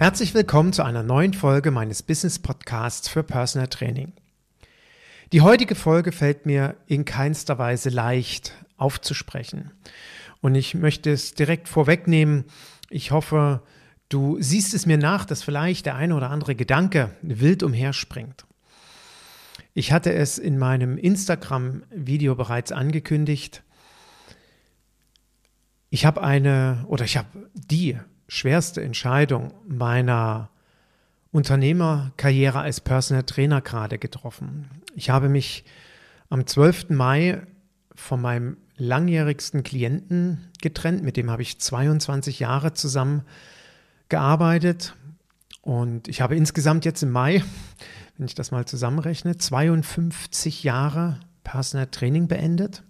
Herzlich willkommen zu einer neuen Folge meines Business Podcasts für Personal Training. Die heutige Folge fällt mir in keinster Weise leicht aufzusprechen. Und ich möchte es direkt vorwegnehmen. Ich hoffe, du siehst es mir nach, dass vielleicht der eine oder andere Gedanke wild umherspringt. Ich hatte es in meinem Instagram-Video bereits angekündigt. Ich habe eine oder ich habe die schwerste Entscheidung meiner Unternehmerkarriere als Personal Trainer gerade getroffen. Ich habe mich am 12. Mai von meinem langjährigsten Klienten getrennt, mit dem habe ich 22 Jahre zusammen gearbeitet und ich habe insgesamt jetzt im Mai, wenn ich das mal zusammenrechne, 52 Jahre Personal Training beendet.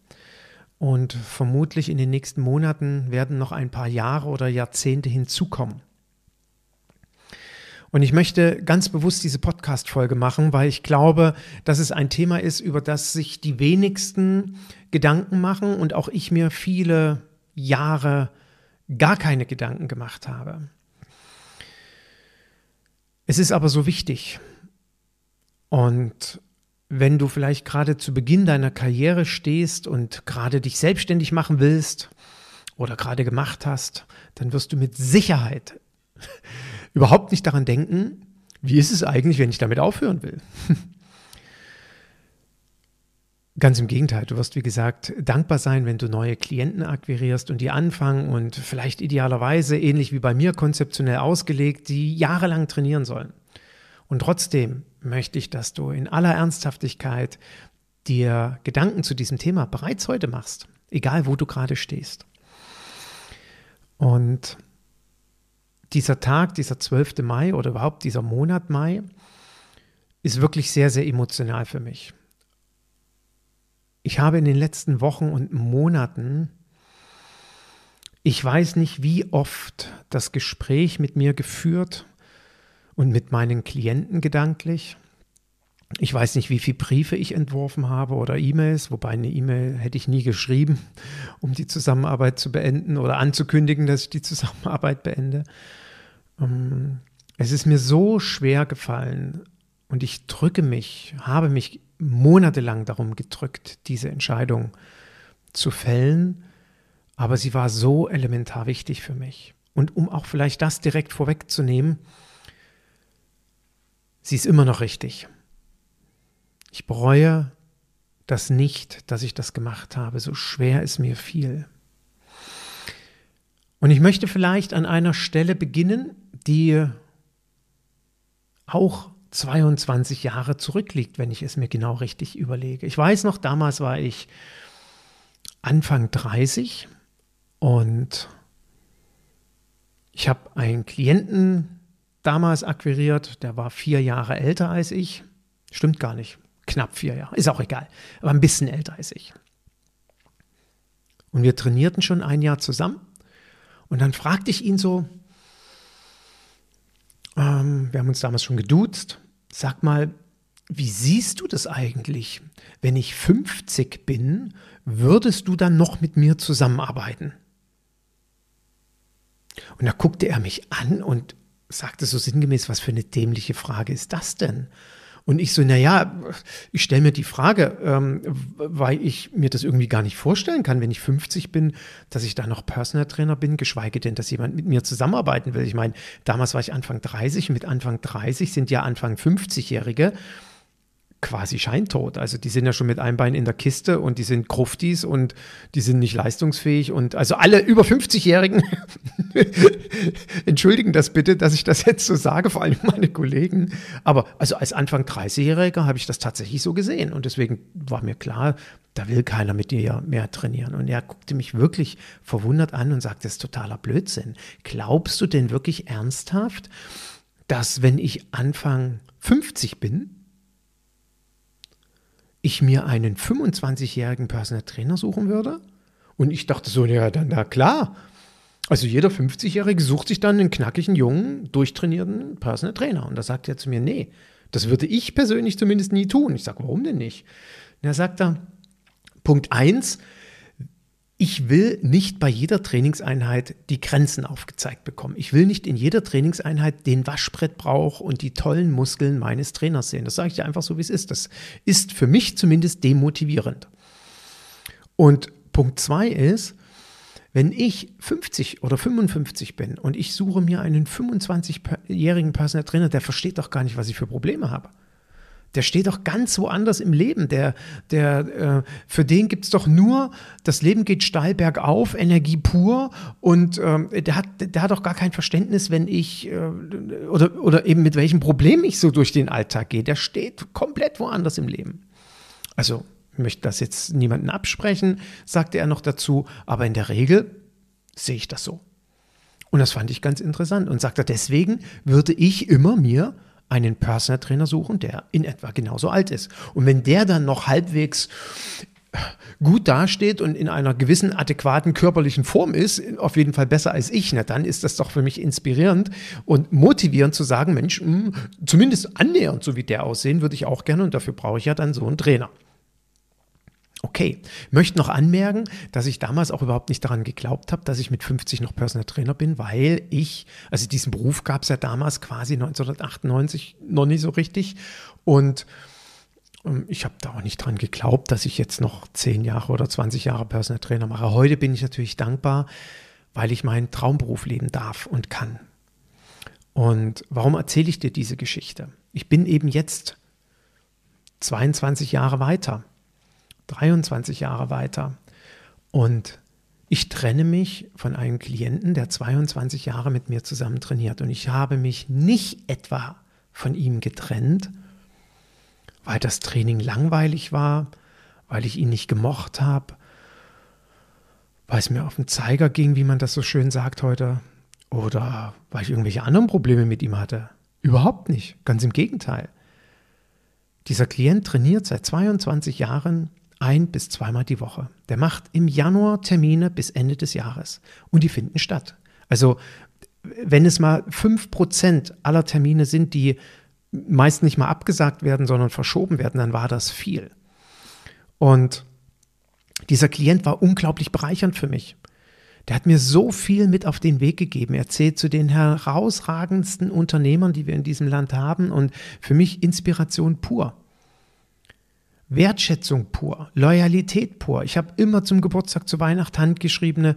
Und vermutlich in den nächsten Monaten werden noch ein paar Jahre oder Jahrzehnte hinzukommen. Und ich möchte ganz bewusst diese Podcast-Folge machen, weil ich glaube, dass es ein Thema ist, über das sich die wenigsten Gedanken machen und auch ich mir viele Jahre gar keine Gedanken gemacht habe. Es ist aber so wichtig. Und wenn du vielleicht gerade zu Beginn deiner Karriere stehst und gerade dich selbstständig machen willst oder gerade gemacht hast, dann wirst du mit Sicherheit überhaupt nicht daran denken, wie ist es eigentlich, wenn ich damit aufhören will. Ganz im Gegenteil, du wirst, wie gesagt, dankbar sein, wenn du neue Klienten akquirierst und die anfangen und vielleicht idealerweise, ähnlich wie bei mir, konzeptionell ausgelegt, die jahrelang trainieren sollen. Und trotzdem möchte ich, dass du in aller Ernsthaftigkeit dir Gedanken zu diesem Thema bereits heute machst, egal wo du gerade stehst. Und dieser Tag, dieser 12. Mai oder überhaupt dieser Monat Mai ist wirklich sehr, sehr emotional für mich. Ich habe in den letzten Wochen und Monaten, ich weiß nicht wie oft, das Gespräch mit mir geführt und mit meinen Klienten gedanklich. Ich weiß nicht, wie viele Briefe ich entworfen habe oder E-Mails, wobei eine E-Mail hätte ich nie geschrieben, um die Zusammenarbeit zu beenden oder anzukündigen, dass ich die Zusammenarbeit beende. Ähm, es ist mir so schwer gefallen und ich drücke mich, habe mich monatelang darum gedrückt, diese Entscheidung zu fällen, aber sie war so elementar wichtig für mich. Und um auch vielleicht das direkt vorwegzunehmen, sie ist immer noch richtig. Ich bereue das nicht, dass ich das gemacht habe, so schwer es mir fiel. Und ich möchte vielleicht an einer Stelle beginnen, die auch 22 Jahre zurückliegt, wenn ich es mir genau richtig überlege. Ich weiß noch, damals war ich Anfang 30 und ich habe einen Klienten damals akquiriert, der war vier Jahre älter als ich. Stimmt gar nicht. Knapp vier Jahre. Ist auch egal. Aber ein bisschen älter als ich. Und wir trainierten schon ein Jahr zusammen. Und dann fragte ich ihn so, ähm, wir haben uns damals schon geduzt, sag mal, wie siehst du das eigentlich? Wenn ich 50 bin, würdest du dann noch mit mir zusammenarbeiten? Und da guckte er mich an und sagte so sinngemäß, was für eine dämliche Frage ist das denn? Und ich so, naja, ich stelle mir die Frage, ähm, weil ich mir das irgendwie gar nicht vorstellen kann, wenn ich 50 bin, dass ich da noch Personal Trainer bin, geschweige denn, dass jemand mit mir zusammenarbeiten will. Ich meine, damals war ich Anfang 30, mit Anfang 30 sind ja Anfang 50-Jährige quasi scheintot. Also die sind ja schon mit einem Bein in der Kiste und die sind Kruftis und die sind nicht leistungsfähig und also alle über 50-Jährigen entschuldigen das bitte, dass ich das jetzt so sage, vor allem meine Kollegen. Aber also als Anfang 30-Jähriger habe ich das tatsächlich so gesehen und deswegen war mir klar, da will keiner mit dir mehr trainieren. Und er guckte mich wirklich verwundert an und sagte, das ist totaler Blödsinn. Glaubst du denn wirklich ernsthaft, dass wenn ich Anfang 50 bin, ich mir einen 25-jährigen Personal Trainer suchen würde? Und ich dachte so, ja, dann, na klar. Also jeder 50-Jährige sucht sich dann einen knackigen, jungen, durchtrainierten Personal Trainer. Und da sagt er zu mir, nee, das würde ich persönlich zumindest nie tun. Ich sage, warum denn nicht? Und er sagt da, Punkt 1, ich will nicht bei jeder Trainingseinheit die Grenzen aufgezeigt bekommen. Ich will nicht in jeder Trainingseinheit den Waschbrettbrauch und die tollen Muskeln meines Trainers sehen. Das sage ich dir einfach so, wie es ist. Das ist für mich zumindest demotivierend. Und Punkt 2 ist, wenn ich 50 oder 55 bin und ich suche mir einen 25-jährigen Personal Trainer, der versteht doch gar nicht, was ich für Probleme habe. Der steht doch ganz woanders im Leben. Der, der, äh, für den gibt es doch nur, das Leben geht steil bergauf, Energie pur und ähm, der, hat, der hat doch gar kein Verständnis, wenn ich äh, oder, oder eben mit welchem Problem ich so durch den Alltag gehe. Der steht komplett woanders im Leben. Also ich möchte das jetzt niemanden absprechen, sagte er noch dazu, aber in der Regel sehe ich das so. Und das fand ich ganz interessant und sagte, deswegen würde ich immer mir einen Personal Trainer suchen, der in etwa genauso alt ist. Und wenn der dann noch halbwegs gut dasteht und in einer gewissen adäquaten körperlichen Form ist, auf jeden Fall besser als ich, na dann ist das doch für mich inspirierend und motivierend zu sagen, Mensch, mh, hm, zumindest annähernd so wie der aussehen, würde ich auch gerne und dafür brauche ich ja dann so einen Trainer. Okay, möchte noch anmerken, dass ich damals auch überhaupt nicht daran geglaubt habe, dass ich mit 50 noch Personal Trainer bin, weil ich, also diesen Beruf gab es ja damals quasi 1998 noch nicht so richtig und ähm, ich habe da auch nicht dran geglaubt, dass ich jetzt noch 10 Jahre oder 20 Jahre Personal Trainer mache. Heute bin ich natürlich dankbar, weil ich meinen Traumberuf leben darf und kann. Und warum erzähle ich dir diese Geschichte? Ich bin eben jetzt 22 Jahre weiter 23 Jahre weiter. Und ich trenne mich von einem Klienten, der 22 Jahre mit mir zusammen trainiert. Und ich habe mich nicht etwa von ihm getrennt, weil das Training langweilig war, weil ich ihn nicht gemocht habe, weil es mir auf den Zeiger ging, wie man das so schön sagt heute, oder weil ich irgendwelche anderen Probleme mit ihm hatte. Überhaupt nicht, ganz im Gegenteil. Dieser Klient trainiert seit 22 Jahren ein bis zweimal die Woche. Der macht im Januar Termine bis Ende des Jahres und die finden statt. Also wenn es mal 5% aller Termine sind, die meist nicht mal abgesagt werden, sondern verschoben werden, dann war das viel. Und dieser Klient war unglaublich bereichernd für mich. Der hat mir so viel mit auf den Weg gegeben. Er zählt zu den herausragendsten Unternehmern, die wir in diesem Land haben und für mich Inspiration pur. Wertschätzung pur, Loyalität pur. Ich habe immer zum Geburtstag, zu Weihnachten handgeschriebene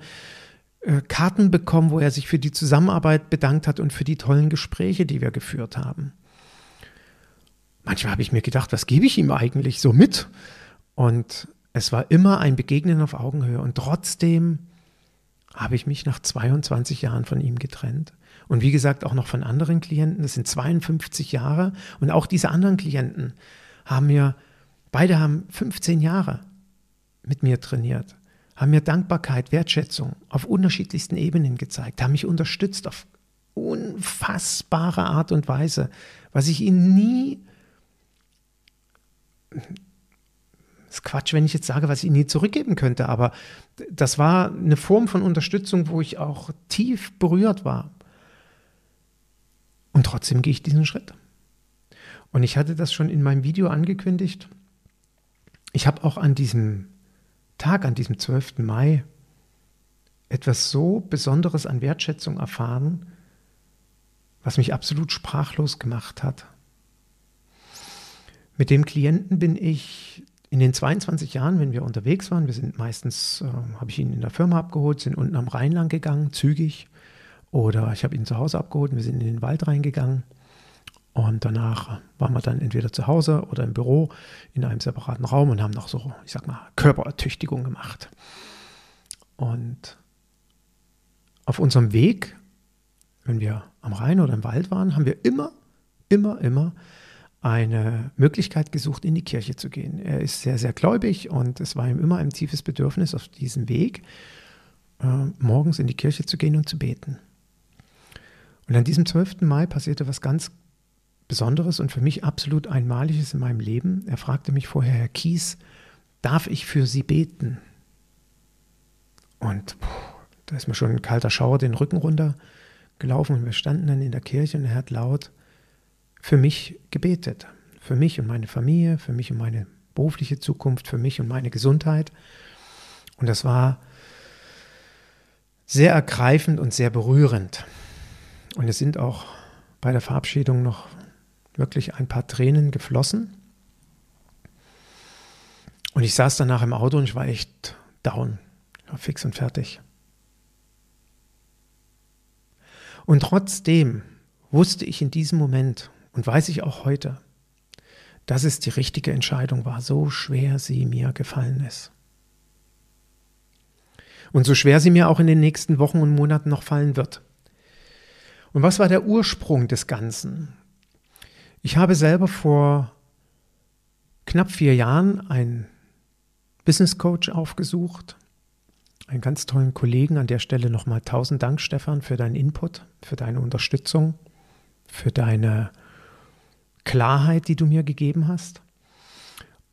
äh, Karten bekommen, wo er sich für die Zusammenarbeit bedankt hat und für die tollen Gespräche, die wir geführt haben. Manchmal habe ich mir gedacht, was gebe ich ihm eigentlich so mit? Und es war immer ein Begegnen auf Augenhöhe. Und trotzdem habe ich mich nach 22 Jahren von ihm getrennt. Und wie gesagt, auch noch von anderen Klienten. Das sind 52 Jahre. Und auch diese anderen Klienten haben mir Beide haben 15 Jahre mit mir trainiert, haben mir Dankbarkeit, Wertschätzung auf unterschiedlichsten Ebenen gezeigt, haben mich unterstützt auf unfassbare Art und Weise, was ich ihnen nie ist Quatsch, wenn ich jetzt sage, was ich ihnen nie zurückgeben könnte, aber das war eine Form von Unterstützung, wo ich auch tief berührt war. Und trotzdem gehe ich diesen Schritt. Und ich hatte das schon in meinem Video angekündigt ich habe auch an diesem Tag, an diesem 12. Mai, etwas so Besonderes an Wertschätzung erfahren, was mich absolut sprachlos gemacht hat. Mit dem Klienten bin ich in den 22 Jahren, wenn wir unterwegs waren, wir sind meistens, äh, habe ich ihn in der Firma abgeholt, sind unten am Rhein lang gegangen, zügig, oder ich habe ihn zu Hause abgeholt wir sind in den Wald reingegangen. Und danach waren wir dann entweder zu Hause oder im Büro in einem separaten Raum und haben noch so, ich sag mal, Körperertüchtigung gemacht. Und auf unserem Weg, wenn wir am Rhein oder im Wald waren, haben wir immer, immer, immer eine Möglichkeit gesucht, in die Kirche zu gehen. Er ist sehr, sehr gläubig und es war ihm immer ein tiefes Bedürfnis auf diesem Weg, äh, morgens in die Kirche zu gehen und zu beten. Und an diesem 12. Mai passierte was ganz Besonderes und für mich absolut Einmaliges in meinem Leben. Er fragte mich vorher, Herr Kies, darf ich für Sie beten? Und puh, da ist mir schon ein kalter Schauer den Rücken runtergelaufen und wir standen dann in der Kirche und er hat laut für mich gebetet. Für mich und meine Familie, für mich und meine berufliche Zukunft, für mich und meine Gesundheit. Und das war sehr ergreifend und sehr berührend. Und es sind auch bei der Verabschiedung noch wirklich ein paar Tränen geflossen. Und ich saß danach im Auto und ich war echt down, war fix und fertig. Und trotzdem wusste ich in diesem Moment und weiß ich auch heute, dass es die richtige Entscheidung war, so schwer sie mir gefallen ist. Und so schwer sie mir auch in den nächsten Wochen und Monaten noch fallen wird. Und was war der Ursprung des Ganzen? Ich habe selber vor knapp vier Jahren einen Business Coach aufgesucht, einen ganz tollen Kollegen. An der Stelle nochmal tausend Dank, Stefan, für deinen Input, für deine Unterstützung, für deine Klarheit, die du mir gegeben hast.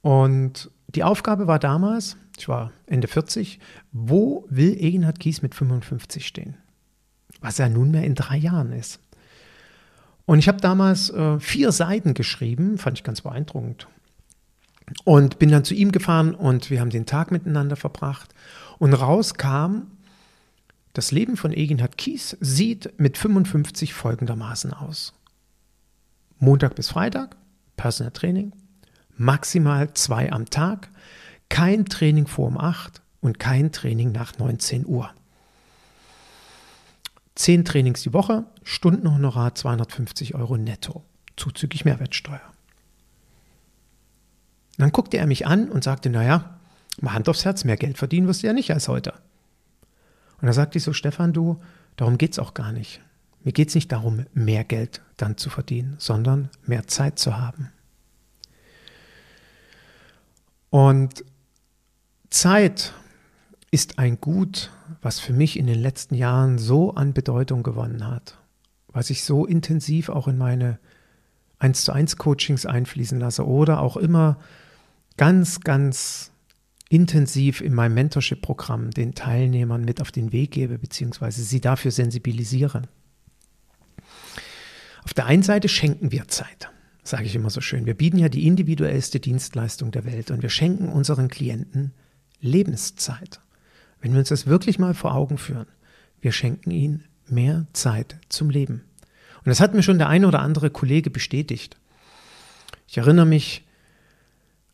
Und die Aufgabe war damals, ich war Ende 40, wo will Egenhard Kies mit 55 stehen? was ja nunmehr in drei Jahren ist. Und ich habe damals äh, vier Seiten geschrieben, fand ich ganz beeindruckend. Und bin dann zu ihm gefahren und wir haben den Tag miteinander verbracht. Und raus kam, das Leben von Eginhard Kies sieht mit 55 folgendermaßen aus. Montag bis Freitag, Personal Training, maximal zwei am Tag, kein Training vor um 8 und kein Training nach 19 Uhr. Zehn Trainings die Woche, Stundenhonorar 250 Euro netto, zuzüglich Mehrwertsteuer. Dann guckte er mich an und sagte, naja, mal Hand aufs Herz, mehr Geld verdienen wirst du ja nicht als heute. Und da sagte ich so, Stefan, du, darum geht es auch gar nicht. Mir geht es nicht darum, mehr Geld dann zu verdienen, sondern mehr Zeit zu haben. Und Zeit ist ein Gut, was für mich in den letzten Jahren so an Bedeutung gewonnen hat, was ich so intensiv auch in meine 1 zu 1 Coachings einfließen lasse oder auch immer ganz, ganz intensiv in meinem Mentorship-Programm den Teilnehmern mit auf den Weg gebe, beziehungsweise sie dafür sensibilisieren. Auf der einen Seite schenken wir Zeit, sage ich immer so schön. Wir bieten ja die individuellste Dienstleistung der Welt und wir schenken unseren Klienten Lebenszeit. Wenn wir uns das wirklich mal vor Augen führen, wir schenken ihnen mehr Zeit zum Leben. Und das hat mir schon der eine oder andere Kollege bestätigt. Ich erinnere mich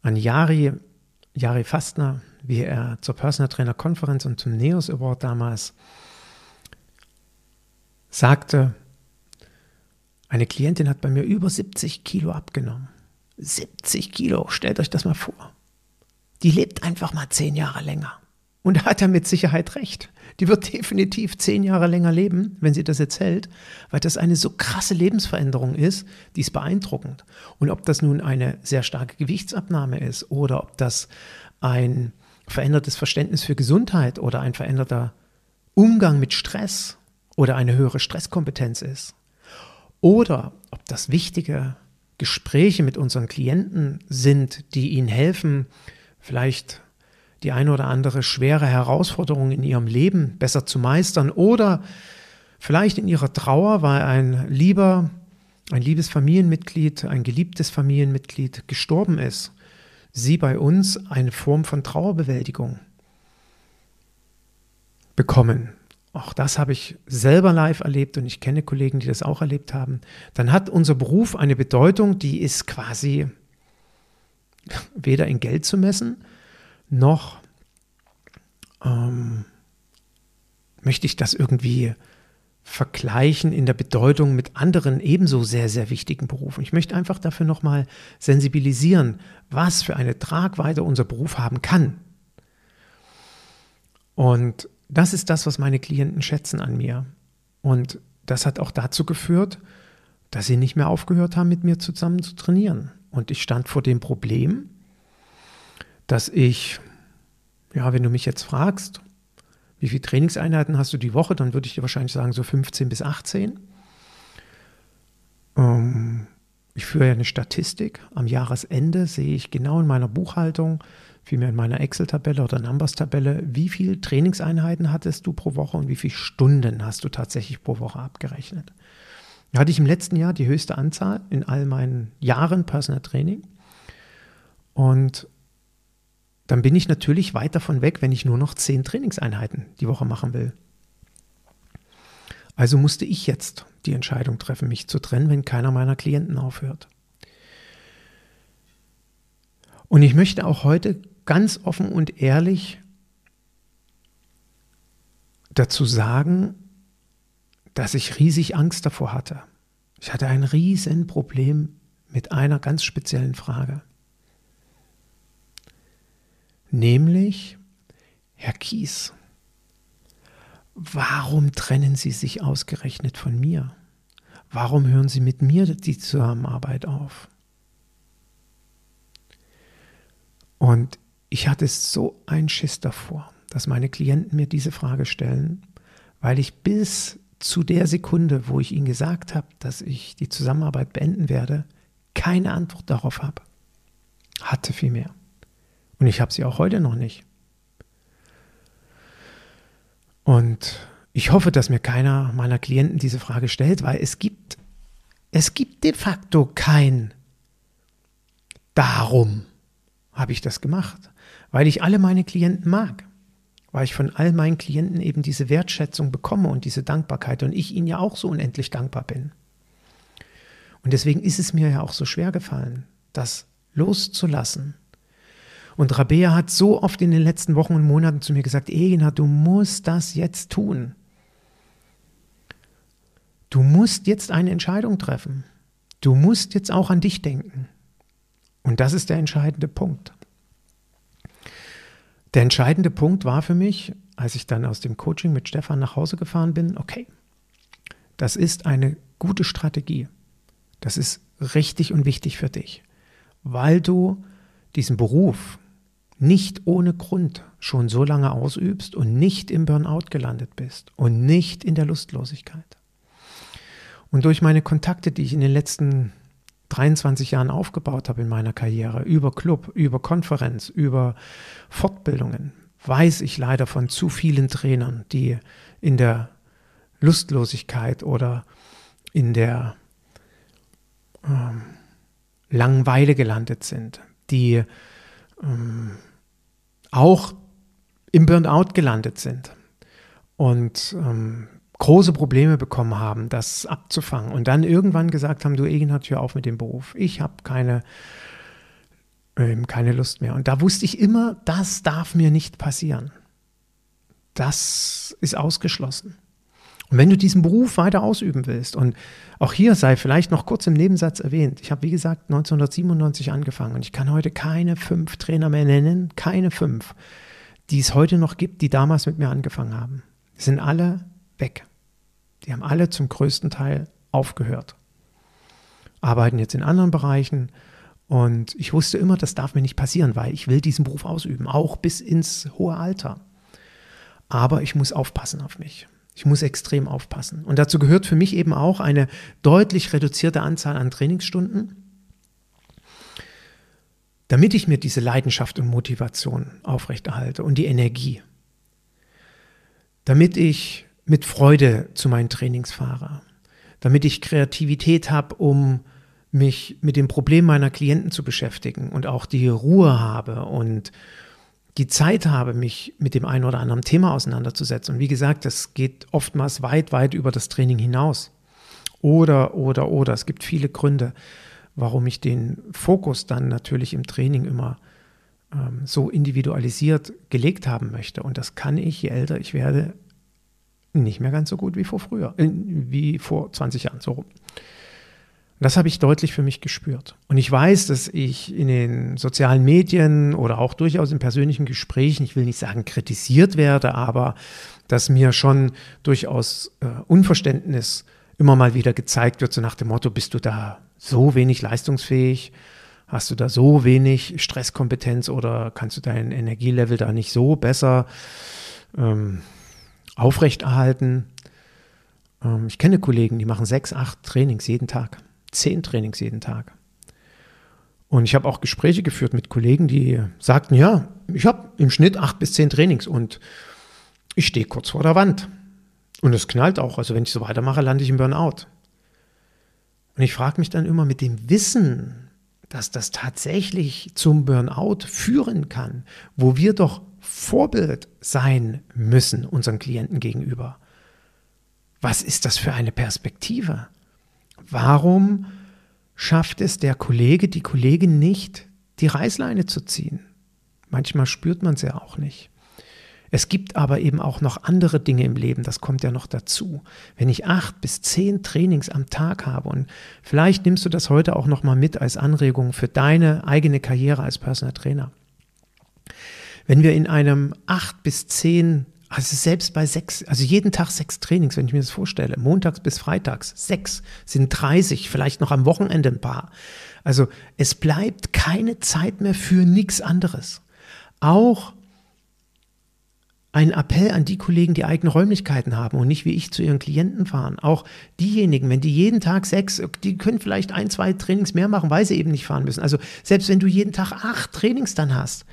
an Jari, Jari Fastner, wie er zur Personal Trainer Konferenz und zum NEOS Award damals sagte, eine Klientin hat bei mir über 70 Kilo abgenommen. 70 Kilo, stellt euch das mal vor. Die lebt einfach mal zehn Jahre länger. Und da hat er mit Sicherheit recht. Die wird definitiv zehn Jahre länger leben, wenn sie das jetzt hält, weil das eine so krasse Lebensveränderung ist, die ist beeindruckend. Und ob das nun eine sehr starke Gewichtsabnahme ist oder ob das ein verändertes Verständnis für Gesundheit oder ein veränderter Umgang mit Stress oder eine höhere Stresskompetenz ist. Oder ob das wichtige Gespräche mit unseren Klienten sind, die ihnen helfen, vielleicht die eine oder andere schwere Herausforderung in ihrem Leben besser zu meistern oder vielleicht in ihrer Trauer, weil ein lieber, ein liebes Familienmitglied, ein geliebtes Familienmitglied gestorben ist, sie bei uns eine Form von Trauerbewältigung bekommen. Auch das habe ich selber live erlebt und ich kenne Kollegen, die das auch erlebt haben. Dann hat unser Beruf eine Bedeutung, die ist quasi weder in Geld zu messen, noch ähm, möchte ich das irgendwie vergleichen in der Bedeutung mit anderen ebenso sehr, sehr wichtigen Berufen. Ich möchte einfach dafür nochmal sensibilisieren, was für eine Tragweite unser Beruf haben kann. Und das ist das, was meine Klienten schätzen an mir. Und das hat auch dazu geführt, dass sie nicht mehr aufgehört haben, mit mir zusammen zu trainieren. Und ich stand vor dem Problem, dass ich, ja, wenn du mich jetzt fragst, wie viele Trainingseinheiten hast du die Woche, dann würde ich dir wahrscheinlich sagen, so 15 bis 18. Ähm, ich führe ja eine Statistik. Am Jahresende sehe ich genau in meiner Buchhaltung, vielmehr in meiner Excel-Tabelle oder Numbers-Tabelle, wie viele Trainingseinheiten hattest du pro Woche und wie viele Stunden hast du tatsächlich pro Woche abgerechnet. Da hatte ich im letzten Jahr die höchste Anzahl in all meinen Jahren Personal Training. Und dann bin ich natürlich weit davon weg, wenn ich nur noch zehn Trainingseinheiten die Woche machen will. Also musste ich jetzt die Entscheidung treffen, mich zu trennen, wenn keiner meiner Klienten aufhört. Und ich möchte auch heute ganz offen und ehrlich dazu sagen, dass ich riesig Angst davor hatte. Ich hatte ein riesen Problem mit einer ganz speziellen Frage. Nämlich, Herr Kies, warum trennen Sie sich ausgerechnet von mir? Warum hören Sie mit mir die Zusammenarbeit auf? Und ich hatte so einen Schiss davor, dass meine Klienten mir diese Frage stellen, weil ich bis zu der Sekunde, wo ich ihnen gesagt habe, dass ich die Zusammenarbeit beenden werde, keine Antwort darauf habe. Hatte vielmehr. Und ich habe sie auch heute noch nicht. Und ich hoffe, dass mir keiner meiner Klienten diese Frage stellt, weil es gibt, es gibt de facto kein Darum habe ich das gemacht, weil ich alle meine Klienten mag, weil ich von all meinen Klienten eben diese Wertschätzung bekomme und diese Dankbarkeit und ich ihnen ja auch so unendlich dankbar bin. Und deswegen ist es mir ja auch so schwer gefallen, das loszulassen und Rabea hat so oft in den letzten Wochen und Monaten zu mir gesagt, Egina, du musst das jetzt tun. Du musst jetzt eine Entscheidung treffen. Du musst jetzt auch an dich denken. Und das ist der entscheidende Punkt. Der entscheidende Punkt war für mich, als ich dann aus dem Coaching mit Stefan nach Hause gefahren bin, okay, das ist eine gute Strategie. Das ist richtig und wichtig für dich, weil du diesen Beruf, nicht ohne Grund schon so lange ausübst und nicht im Burnout gelandet bist und nicht in der Lustlosigkeit. Und durch meine Kontakte, die ich in den letzten 23 Jahren aufgebaut habe in meiner Karriere, über Club, über Konferenz, über Fortbildungen, weiß ich leider von zu vielen Trainern, die in der Lustlosigkeit oder in der ähm, Langeweile gelandet sind, die ähm, auch im Burnout gelandet sind und ähm, große Probleme bekommen haben, das abzufangen und dann irgendwann gesagt haben, du Egenhard, hör auf mit dem Beruf. Ich habe keine, ähm, keine Lust mehr. Und da wusste ich immer, das darf mir nicht passieren. Das ist ausgeschlossen. Und wenn du diesen Beruf weiter ausüben willst, und auch hier sei vielleicht noch kurz im Nebensatz erwähnt, ich habe wie gesagt 1997 angefangen und ich kann heute keine fünf Trainer mehr nennen, keine fünf, die es heute noch gibt, die damals mit mir angefangen haben. Die sind alle weg. Die haben alle zum größten Teil aufgehört. Arbeiten jetzt in anderen Bereichen und ich wusste immer, das darf mir nicht passieren, weil ich will diesen Beruf ausüben, auch bis ins hohe Alter. Aber ich muss aufpassen auf mich. Ich muss extrem aufpassen. Und dazu gehört für mich eben auch eine deutlich reduzierte Anzahl an Trainingsstunden, damit ich mir diese Leidenschaft und Motivation aufrechterhalte und die Energie. Damit ich mit Freude zu meinen Trainings fahre. Damit ich Kreativität habe, um mich mit dem Problem meiner Klienten zu beschäftigen und auch die Ruhe habe und die Zeit habe, mich mit dem einen oder anderen Thema auseinanderzusetzen. Und wie gesagt, das geht oftmals weit, weit über das Training hinaus. Oder, oder, oder. Es gibt viele Gründe, warum ich den Fokus dann natürlich im Training immer ähm, so individualisiert gelegt haben möchte. Und das kann ich, je älter ich werde, nicht mehr ganz so gut wie vor früher, äh, wie vor 20 Jahren so rum. Das habe ich deutlich für mich gespürt. Und ich weiß, dass ich in den sozialen Medien oder auch durchaus in persönlichen Gesprächen, ich will nicht sagen kritisiert werde, aber dass mir schon durchaus äh, Unverständnis immer mal wieder gezeigt wird, so nach dem Motto, bist du da so wenig leistungsfähig? Hast du da so wenig Stresskompetenz oder kannst du dein Energielevel da nicht so besser ähm, aufrechterhalten? Ähm, ich kenne Kollegen, die machen sechs, acht Trainings jeden Tag, zehn Trainings jeden Tag. Und ich habe auch Gespräche geführt mit Kollegen, die sagten, ja, ich habe im Schnitt acht bis zehn Trainings und ich stehe kurz vor der Wand. Und es knallt auch. Also wenn ich so weitermache, lande ich im Burnout. Und ich frage mich dann immer mit dem Wissen, dass das tatsächlich zum Burnout führen kann, wo wir doch Vorbild sein müssen unseren Klienten gegenüber. Was ist das für eine Perspektive? Warum schafft es der Kollege, die Kollegin nicht, die Reißleine zu ziehen? Manchmal spürt man es ja auch nicht. Es gibt aber eben auch noch andere Dinge im Leben, das kommt ja noch dazu. Wenn ich acht bis zehn Trainings am Tag habe und vielleicht nimmst du das heute auch nochmal mit als Anregung für deine eigene Karriere als Personal Trainer. Wenn wir in einem acht bis zehn, also selbst bei sechs, also jeden Tag sechs Trainings, wenn ich mir das vorstelle, montags bis freitags, sechs sind 30, vielleicht noch am Wochenende ein paar. Also es bleibt keine Zeit mehr für nichts anderes. Auch ein Appell an die Kollegen, die eigene Räumlichkeiten haben und nicht wie ich zu ihren Klienten fahren. Auch diejenigen, wenn die jeden Tag sechs, die können vielleicht ein, zwei Trainings mehr machen, weil sie eben nicht fahren müssen. Also selbst wenn du jeden Tag acht Trainings dann hast,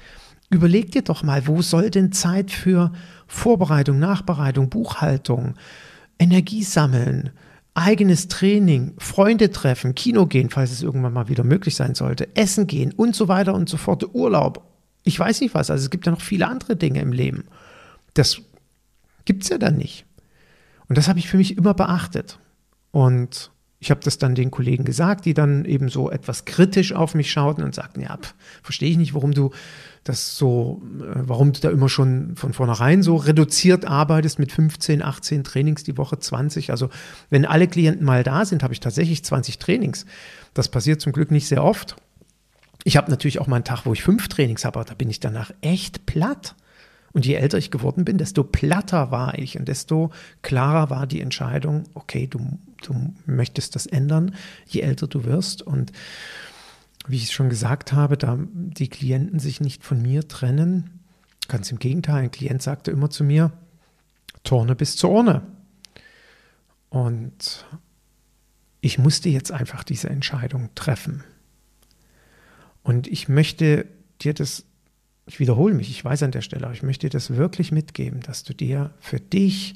überleg dir doch mal, wo soll denn Zeit für Vorbereitung, Nachbereitung, Buchhaltung, Energie sammeln, eigenes Training, Freunde treffen, Kino gehen, falls es irgendwann mal wieder möglich sein sollte, Essen gehen und so weiter und so fort, Urlaub. Ich weiß nicht was, also es gibt ja noch viele andere Dinge im Leben. Das gibt es ja dann nicht. Und das habe ich für mich immer beachtet. Und ich habe das dann den Kollegen gesagt, die dann eben so etwas kritisch auf mich schauten und sagten, ja, verstehe ich nicht, warum du das so, äh, warum du da immer schon von vornherein so reduziert arbeitest mit 15, 18 Trainings die Woche, 20. Also wenn alle Klienten mal da sind, habe ich tatsächlich 20 Trainings. Das passiert zum Glück nicht sehr oft. Ich habe natürlich auch mal einen Tag, wo ich fünf Trainings habe, aber da bin ich danach echt platt. Und je älter ich geworden bin, desto platter war ich und desto klarer war die Entscheidung, okay, du, du möchtest das ändern, je älter du wirst. Und wie ich schon gesagt habe, da die Klienten sich nicht von mir trennen, ganz im Gegenteil, ein Klient sagte immer zu mir, Torne bis zur Urne. Und ich musste jetzt einfach diese Entscheidung treffen. Und ich möchte dir das ich wiederhole mich, ich weiß an der Stelle, aber ich möchte dir das wirklich mitgeben, dass du dir für dich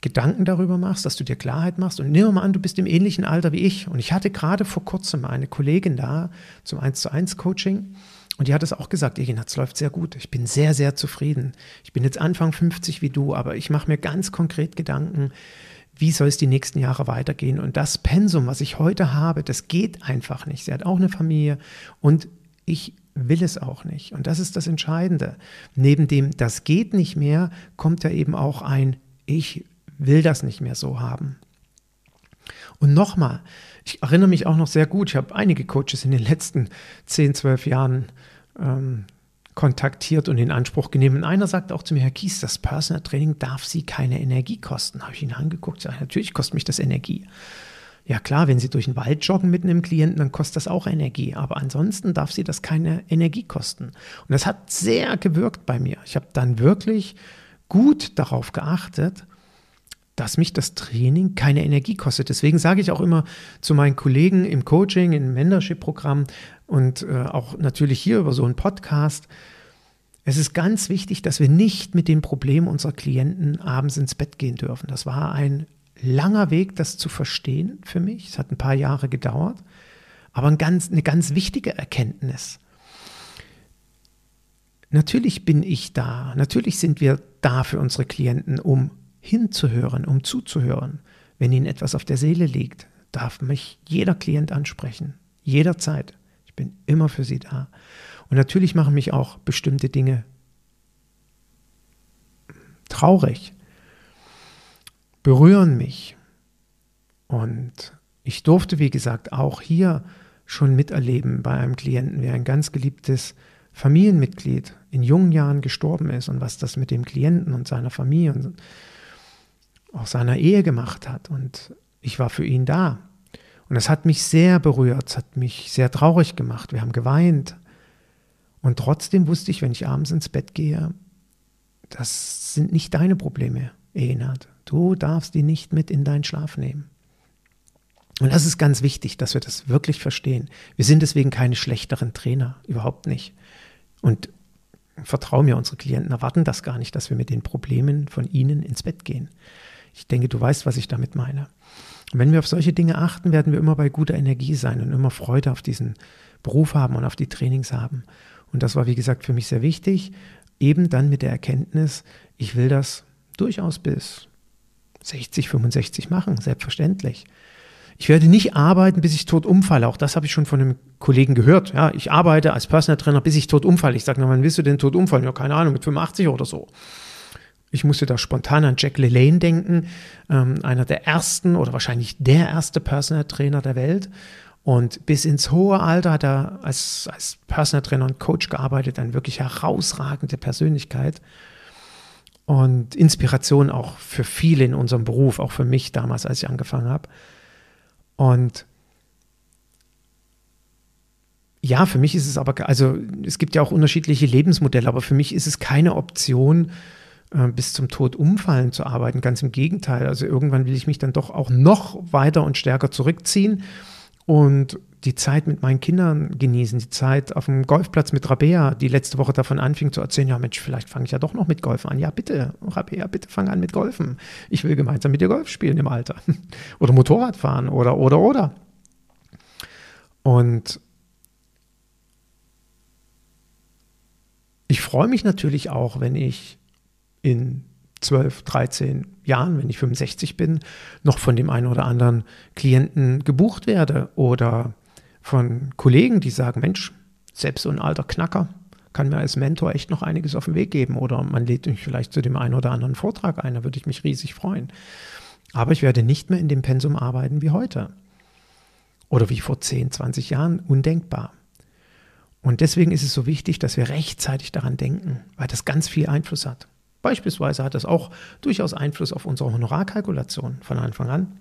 Gedanken darüber machst, dass du dir Klarheit machst. Und nimm mal an, du bist im ähnlichen Alter wie ich. Und ich hatte gerade vor kurzem eine Kollegin da zum 1 zu 1 Coaching. Und die hat es auch gesagt, es läuft sehr gut. Ich bin sehr, sehr zufrieden. Ich bin jetzt Anfang 50 wie du, aber ich mache mir ganz konkret Gedanken, wie soll es die nächsten Jahre weitergehen. Und das Pensum, was ich heute habe, das geht einfach nicht. Sie hat auch eine Familie und ich will es auch nicht. Und das ist das Entscheidende. Neben dem, das geht nicht mehr, kommt ja eben auch ein, ich will das nicht mehr so haben. Und nochmal, ich erinnere mich auch noch sehr gut, ich habe einige Coaches in den letzten 10, 12 Jahren ähm, kontaktiert und in Anspruch genommen. Und einer sagt auch zu mir, Herr Kies, das Personal Training darf Sie keine Energie kosten. Habe ich ihn angeguckt, sage, natürlich kostet mich das Energie. Ja klar, wenn Sie durch den Wald joggen mit einem Klienten, dann kostet das auch Energie. Aber ansonsten darf Sie das keine Energie kosten. Und das hat sehr gewirkt bei mir. Ich habe dann wirklich gut darauf geachtet, dass mich das Training keine Energie kostet. Deswegen sage ich auch immer zu meinen Kollegen im Coaching, im Mentorship-Programm und äh, auch natürlich hier über so einen Podcast, es ist ganz wichtig, dass wir nicht mit den Problemen unserer Klienten abends ins Bett gehen dürfen. Das war ein langer Weg, das zu verstehen für mich. Es hat ein paar Jahre gedauert, aber ein ganz, eine ganz wichtige Erkenntnis. Natürlich bin ich da, natürlich sind wir da für unsere Klienten, um hinzuhören, um zuzuhören. Wenn ihnen etwas auf der Seele liegt, darf mich jeder Klient ansprechen, jederzeit. Ich bin immer für sie da. Und natürlich machen mich auch bestimmte Dinge traurig berühren mich. Und ich durfte, wie gesagt, auch hier schon miterleben bei einem Klienten, wie ein ganz geliebtes Familienmitglied in jungen Jahren gestorben ist und was das mit dem Klienten und seiner Familie und auch seiner Ehe gemacht hat. Und ich war für ihn da. Und das hat mich sehr berührt, es hat mich sehr traurig gemacht. Wir haben geweint. Und trotzdem wusste ich, wenn ich abends ins Bett gehe, das sind nicht deine Probleme, Enad. Du darfst die nicht mit in deinen Schlaf nehmen. Und das ist ganz wichtig, dass wir das wirklich verstehen. Wir sind deswegen keine schlechteren Trainer, überhaupt nicht. Und vertraue mir, unsere Klienten erwarten das gar nicht, dass wir mit den Problemen von ihnen ins Bett gehen. Ich denke, du weißt, was ich damit meine. Und wenn wir auf solche Dinge achten, werden wir immer bei guter Energie sein und immer Freude auf diesen Beruf haben und auf die Trainings haben. Und das war, wie gesagt, für mich sehr wichtig. Eben dann mit der Erkenntnis, ich will das durchaus bis 60, 65 machen, selbstverständlich. Ich werde nicht arbeiten, bis ich tot umfalle. Auch das habe ich schon von einem Kollegen gehört. Ja, ich arbeite als Personal Trainer, bis ich tot umfalle. Ich sage, na, wann willst du denn tot umfallen? Ja, keine Ahnung, mit 85 oder so. Ich musste da spontan an Jack LaLanne denken, ähm, einer der ersten oder wahrscheinlich der erste Personal Trainer der Welt. Und bis ins hohe Alter hat er als, als Personal Trainer und Coach gearbeitet, eine wirklich herausragende Persönlichkeit und Inspiration auch für viele in unserem Beruf, auch für mich damals, als ich angefangen habe. Und ja, für mich ist es aber, also es gibt ja auch unterschiedliche Lebensmodelle, aber für mich ist es keine Option, äh, bis zum Tod umfallen zu arbeiten. Ganz im Gegenteil. Also irgendwann will ich mich dann doch auch noch weiter und stärker zurückziehen und die Zeit mit meinen Kindern genießen, die Zeit auf dem Golfplatz mit Rabea, die letzte Woche davon anfing zu erzählen, ja Mensch, vielleicht fange ich ja doch noch mit Golfen an. Ja, bitte, Rabea, bitte fang an mit Golfen. Ich will gemeinsam mit dir Golf spielen im Alter. oder Motorrad fahren oder, oder, oder. Und ich freue mich natürlich auch, wenn ich in 12, 13 Jahren, wenn ich 65 bin, noch von dem einen oder anderen Klienten gebucht werde oder von Kollegen, die sagen, Mensch, selbst so ein alter Knacker kann mir als Mentor echt noch einiges auf den Weg geben oder man lädt mich vielleicht zu dem einen oder anderen Vortrag ein, da würde ich mich riesig freuen. Aber ich werde nicht mehr in dem Pensum arbeiten wie heute oder wie vor 10, 20 Jahren, undenkbar. Und deswegen ist es so wichtig, dass wir rechtzeitig daran denken, weil das ganz viel Einfluss hat. Beispielsweise hat das auch durchaus Einfluss auf unsere Honorarkalkulation von Anfang an.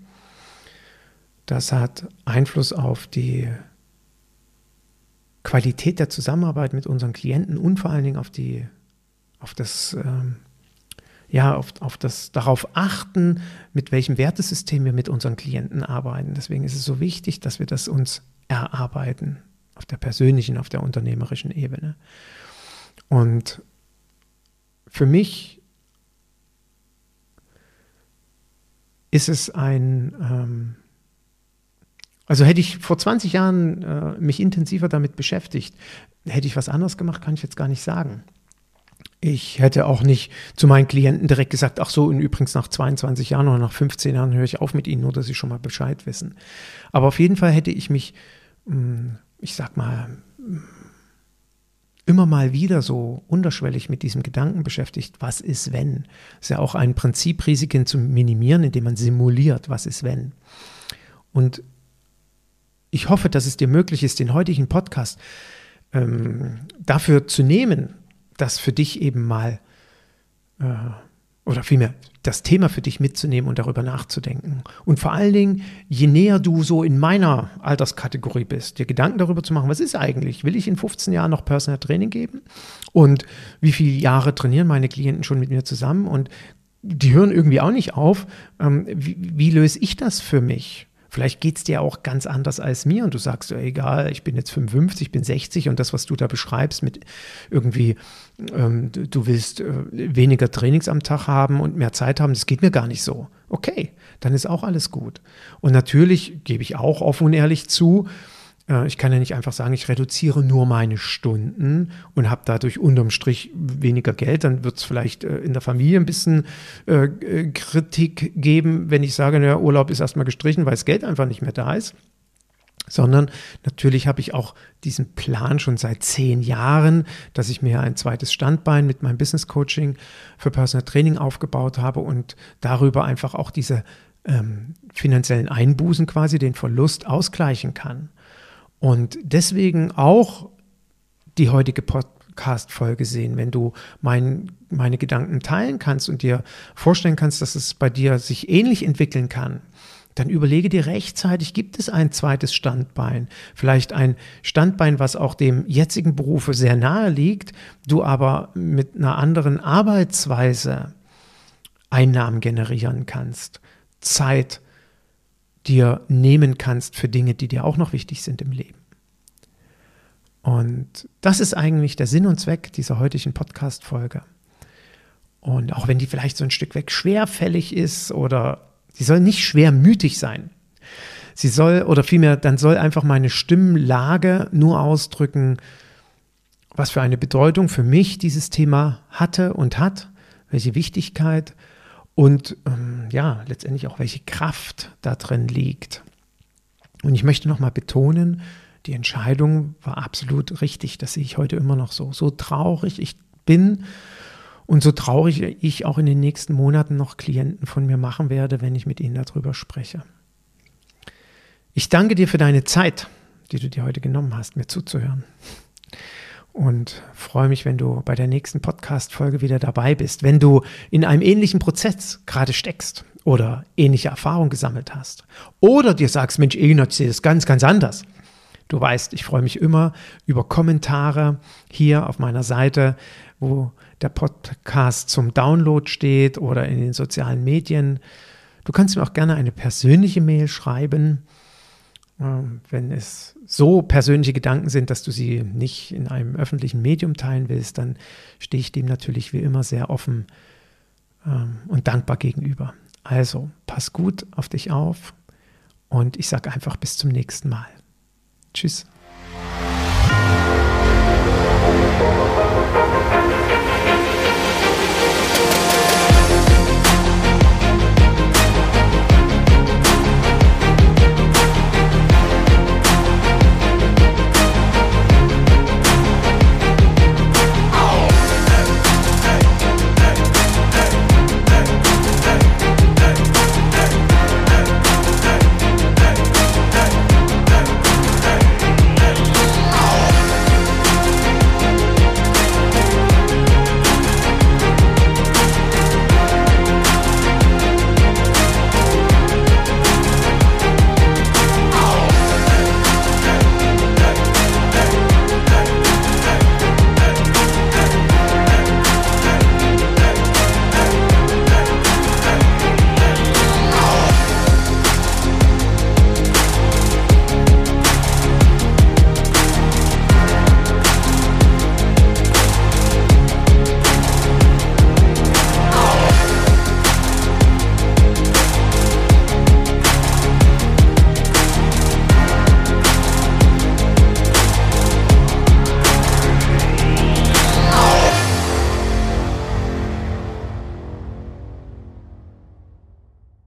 Das hat Einfluss auf die Qualität der Zusammenarbeit mit unseren Klienten und vor allen Dingen auf die, auf das, ähm, ja, auf, auf das darauf achten, mit welchem Wertesystem wir mit unseren Klienten arbeiten. Deswegen ist es so wichtig, dass wir das uns erarbeiten auf der persönlichen, auf der unternehmerischen Ebene. Und für mich ist es ein, ähm, also hätte ich vor 20 Jahren äh, mich intensiver damit beschäftigt, hätte ich was anderes gemacht, kann ich jetzt gar nicht sagen. Ich hätte auch nicht zu meinen Klienten direkt gesagt, ach so, und übrigens nach 22 Jahren oder nach 15 Jahren höre ich auf mit ihnen, nur dass sie schon mal Bescheid wissen. Aber auf jeden Fall hätte ich mich, hm, ich sag mal, immer mal wieder so unterschwellig mit diesem Gedanken beschäftigt, was ist wenn? Ist ja auch ein Prinzip, Risiken zu minimieren, indem man simuliert, was ist wenn. Und ich hoffe, dass es dir möglich ist, den heutigen Podcast ähm, dafür zu nehmen, dass für dich eben mal äh, oder vielmehr das Thema für dich mitzunehmen und darüber nachzudenken. Und vor allen Dingen, je näher du so in meiner Alterskategorie bist, dir Gedanken darüber zu machen, was ist eigentlich? Will ich in 15 Jahren noch Personal Training geben? Und wie viele Jahre trainieren meine Klienten schon mit mir zusammen? Und die hören irgendwie auch nicht auf. Ähm, wie, wie löse ich das für mich? Vielleicht geht es dir auch ganz anders als mir und du sagst, egal, ich bin jetzt 55, ich bin 60 und das, was du da beschreibst mit irgendwie, ähm, du, willst äh, weniger Trainings am Tag haben und mehr Zeit haben, das geht mir gar nicht so. Okay, dann ist auch alles gut. Und natürlich gebe ich auch offen und ehrlich zu, ich kann ja nicht einfach sagen, ich reduziere nur meine Stunden und habe dadurch unterm Strich weniger Geld. Dann wird es vielleicht äh, in der Familie ein bisschen äh, Kritik geben, wenn ich sage, der Urlaub ist erstmal gestrichen, weil das Geld einfach nicht mehr da ist. Sondern natürlich habe ich auch diesen Plan schon seit zehn Jahren, dass ich mir ein zweites Standbein mit meinem Business Coaching für Personal Training aufgebaut habe und darüber einfach auch diese ähm, finanziellen Einbußen quasi, den Verlust ausgleichen kann. Und deswegen auch die heutige Pod Podcast-Folge sehen, wenn du mein, meine Gedanken teilen kannst und dir vorstellen kannst, dass es bei dir sich ähnlich entwickeln kann, dann überlege dir rechtzeitig, gibt es ein zweites Standbein? Vielleicht ein Standbein, was auch dem jetzigen Berufe sehr nahe liegt, du aber mit einer anderen Arbeitsweise Einnahmen generieren kannst, Zeit dir nehmen kannst für Dinge, die dir auch noch wichtig sind im Leben. Und das ist eigentlich der Sinn und Zweck dieser heutigen Podcast-Folge. Und auch wenn die vielleicht so ein Stück weg schwerfällig ist oder Sie soll nicht schwermütig sein. Sie soll, oder vielmehr, dann soll einfach meine Stimmlage nur ausdrücken, was für eine Bedeutung für mich dieses Thema hatte und hat, welche Wichtigkeit und ähm, ja, letztendlich auch welche Kraft da drin liegt. Und ich möchte nochmal betonen, die Entscheidung war absolut richtig. Das sehe ich heute immer noch so. So traurig ich bin und so traurig ich auch in den nächsten Monaten noch Klienten von mir machen werde, wenn ich mit ihnen darüber spreche. Ich danke dir für deine Zeit, die du dir heute genommen hast, mir zuzuhören. Und freue mich, wenn du bei der nächsten Podcast-Folge wieder dabei bist. Wenn du in einem ähnlichen Prozess gerade steckst oder ähnliche Erfahrungen gesammelt hast. Oder dir sagst, Mensch, Ignaz, sehe das ganz, ganz anders. Du weißt, ich freue mich immer über Kommentare hier auf meiner Seite, wo der Podcast zum Download steht oder in den sozialen Medien. Du kannst mir auch gerne eine persönliche Mail schreiben, ähm, wenn es so persönliche Gedanken sind, dass du sie nicht in einem öffentlichen Medium teilen willst, dann stehe ich dem natürlich wie immer sehr offen ähm, und dankbar gegenüber. Also, pass gut auf dich auf und ich sage einfach bis zum nächsten Mal. Tschüss.